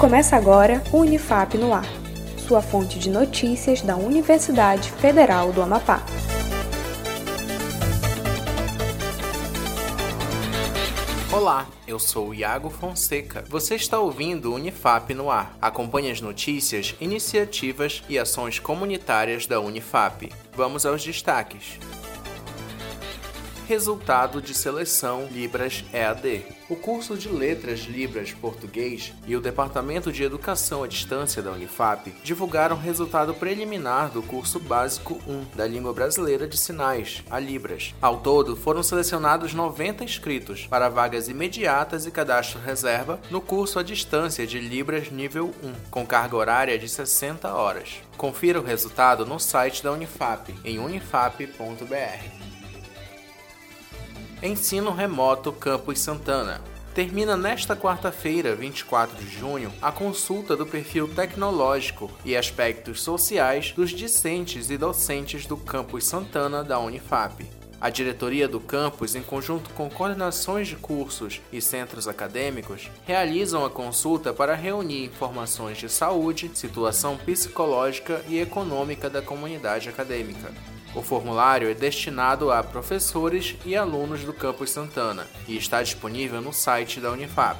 Começa agora o Unifap no Ar, sua fonte de notícias da Universidade Federal do Amapá. Olá, eu sou Iago Fonseca. Você está ouvindo o Unifap no ar. Acompanhe as notícias, iniciativas e ações comunitárias da Unifap. Vamos aos destaques resultado de seleção Libras EAD. O curso de Letras Libras Português e o Departamento de Educação à Distância da Unifap divulgaram o resultado preliminar do curso básico 1 da Língua Brasileira de Sinais, a Libras. Ao todo, foram selecionados 90 inscritos para vagas imediatas e cadastro reserva no curso à distância de Libras nível 1, com carga horária de 60 horas. Confira o resultado no site da Unifap em unifap.br. Ensino Remoto Campus Santana. Termina nesta quarta-feira, 24 de junho, a consulta do perfil tecnológico e aspectos sociais dos discentes e docentes do Campus Santana da Unifap. A diretoria do campus, em conjunto com coordenações de cursos e centros acadêmicos, realizam a consulta para reunir informações de saúde, situação psicológica e econômica da comunidade acadêmica. O formulário é destinado a professores e alunos do Campus Santana e está disponível no site da Unifap.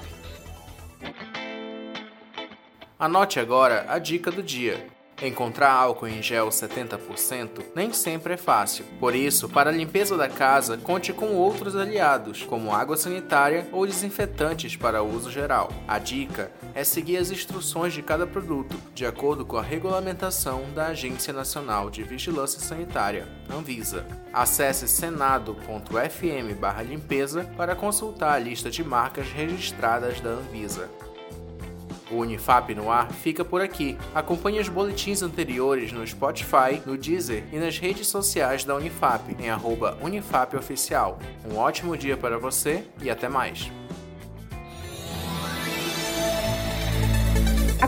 Anote agora a dica do dia. Encontrar álcool em gel 70% nem sempre é fácil. Por isso, para a limpeza da casa, conte com outros aliados, como água sanitária ou desinfetantes para uso geral. A dica é seguir as instruções de cada produto, de acordo com a regulamentação da Agência Nacional de Vigilância Sanitária, Anvisa. Acesse senado.fm/limpeza para consultar a lista de marcas registradas da Anvisa. O Unifap no ar fica por aqui. Acompanhe os boletins anteriores no Spotify, no Deezer e nas redes sociais da Unifap, em UnifapOficial. Um ótimo dia para você e até mais.